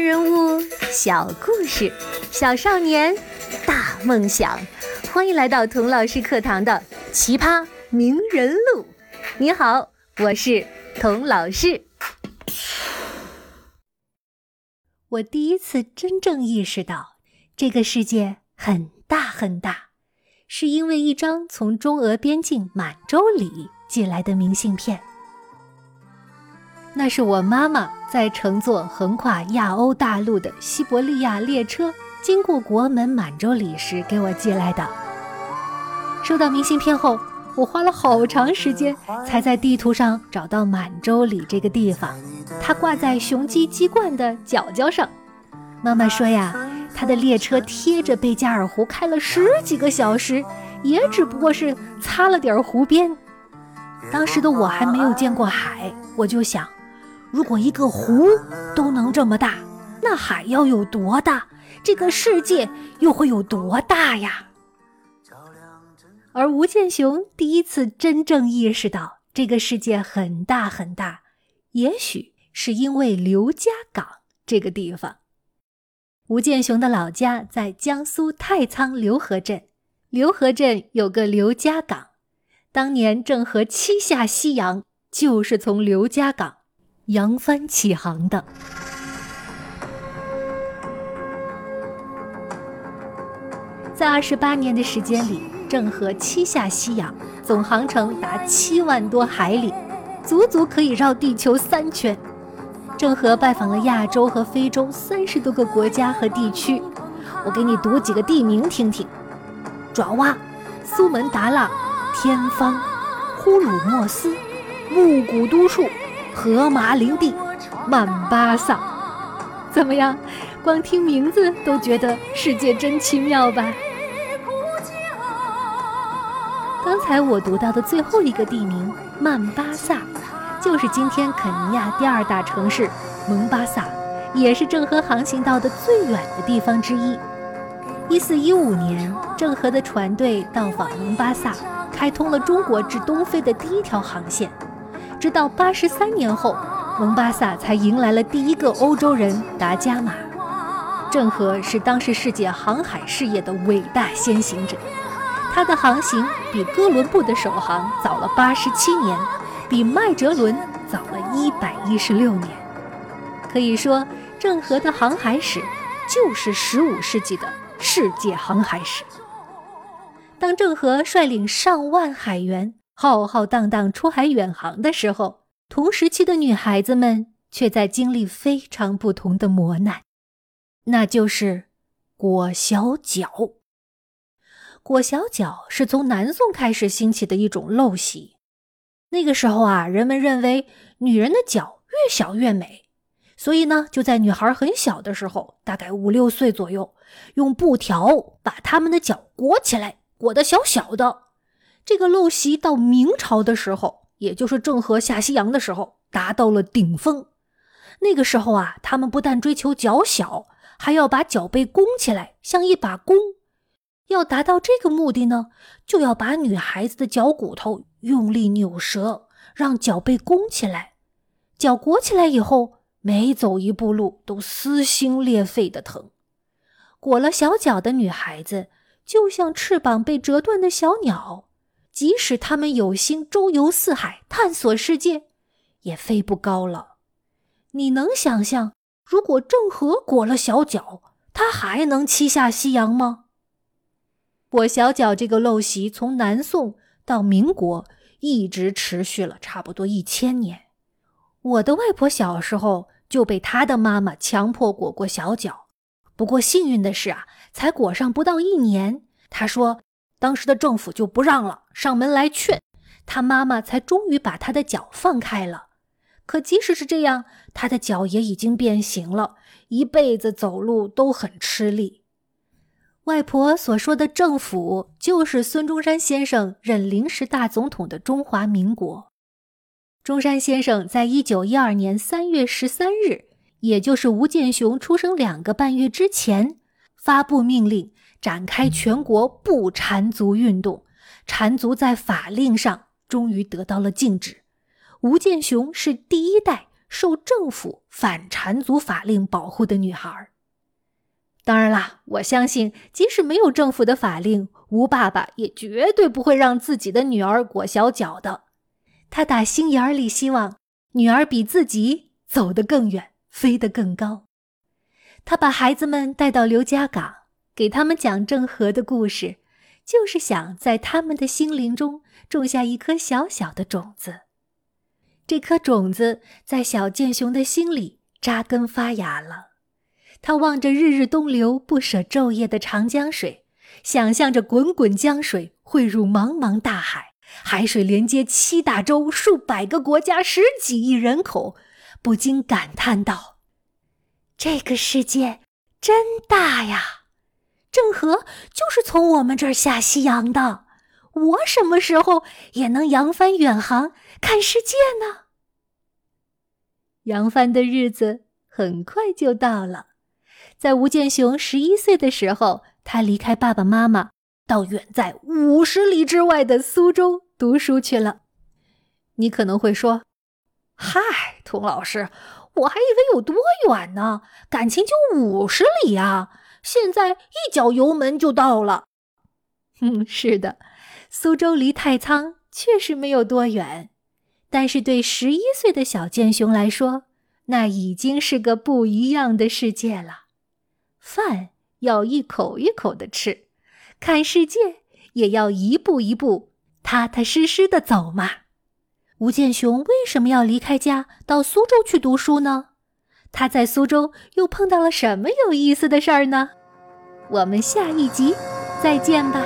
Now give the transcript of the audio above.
人物，小故事，小少年，大梦想。欢迎来到童老师课堂的《奇葩名人录》。你好，我是童老师。我第一次真正意识到，这个世界很大很大，是因为一张从中俄边境满洲里寄来的明信片。那是我妈妈在乘坐横跨亚欧大陆的西伯利亚列车经过国门满洲里时给我寄来的。收到明信片后，我花了好长时间才在地图上找到满洲里这个地方。它挂在雄鸡鸡冠的角角上。妈妈说呀，她的列车贴着贝加尔湖开了十几个小时，也只不过是擦了点湖边。当时的我还没有见过海，我就想。如果一个湖都能这么大，那海要有多大？这个世界又会有多大呀？而吴建雄第一次真正意识到这个世界很大很大，也许是因为刘家港这个地方。吴建雄的老家在江苏太仓刘河镇，刘河镇有个刘家港，当年郑和七下西洋就是从刘家港。扬帆起航的，在二十八年的时间里，郑和七下西洋，总航程达七万多海里，足足可以绕地球三圈。郑和拜访了亚洲和非洲三十多个国家和地区。我给你读几个地名听听：爪哇、苏门答腊、天方、呼鲁莫斯、木古都处。荷马林地，曼巴萨，怎么样？光听名字都觉得世界真奇妙吧？刚才我读到的最后一个地名曼巴萨，就是今天肯尼亚第二大城市蒙巴萨，也是郑和航行到的最远的地方之一。一四一五年，郑和的船队到访蒙巴萨，开通了中国至东非的第一条航线。直到八十三年后，蒙巴萨才迎来了第一个欧洲人达伽马。郑和是当时世界航海事业的伟大先行者，他的航行比哥伦布的首航早了八十七年，比麦哲伦早了一百一十六年。可以说，郑和的航海史就是十五世纪的世界航海史。当郑和率领上万海员。浩浩荡荡出海远航的时候，同时期的女孩子们却在经历非常不同的磨难，那就是裹小脚。裹小脚是从南宋开始兴起的一种陋习。那个时候啊，人们认为女人的脚越小越美，所以呢，就在女孩很小的时候，大概五六岁左右，用布条把她们的脚裹起来，裹得小小的。这个陋习到明朝的时候，也就是郑和下西洋的时候，达到了顶峰。那个时候啊，他们不但追求脚小，还要把脚背弓起来，像一把弓。要达到这个目的呢，就要把女孩子的脚骨头用力扭折，让脚背弓起来。脚裹起来以后，每走一步路都撕心裂肺的疼。裹了小脚的女孩子，就像翅膀被折断的小鸟。即使他们有心周游四海、探索世界，也飞不高了。你能想象，如果郑和裹了小脚，他还能七下西洋吗？裹小脚这个陋习，从南宋到民国，一直持续了差不多一千年。我的外婆小时候就被她的妈妈强迫裹过小脚，不过幸运的是啊，才裹上不到一年，她说。当时的政府就不让了，上门来劝，他妈妈才终于把他的脚放开了。可即使是这样，他的脚也已经变形了，一辈子走路都很吃力。外婆所说的政府，就是孙中山先生任临时大总统的中华民国。中山先生在一九一二年三月十三日，也就是吴建雄出生两个半月之前，发布命令。展开全国不缠足运动，缠足在法令上终于得到了禁止。吴建雄是第一代受政府反缠足法令保护的女孩。当然啦，我相信，即使没有政府的法令，吴爸爸也绝对不会让自己的女儿裹小脚的。他打心眼里希望女儿比自己走得更远，飞得更高。他把孩子们带到刘家港，给他们讲郑和的故事，就是想在他们的心灵中种下一颗小小的种子。这颗种子在小建雄的心里扎根发芽了。他望着日日东流、不舍昼夜的长江水，想象着滚滚江水汇入茫茫大海，海水连接七大洲、数百个国家、十几亿人口，不禁感叹道：“这个世界真大呀！郑和就是从我们这儿下西洋的。我什么时候也能扬帆远航，看世界呢？”扬帆的日子很快就到了，在吴建雄十一岁的时候，他离开爸爸妈妈，到远在五十里之外的苏州读书去了。你可能会说：“嗨，童老师，我还以为有多远呢，感情就五十里啊！现在一脚油门就到了。”嗯，是的，苏州离太仓确实没有多远。但是对十一岁的小剑雄来说，那已经是个不一样的世界了。饭要一口一口的吃，看世界也要一步一步、踏踏实实的走嘛。吴建雄为什么要离开家到苏州去读书呢？他在苏州又碰到了什么有意思的事儿呢？我们下一集再见吧。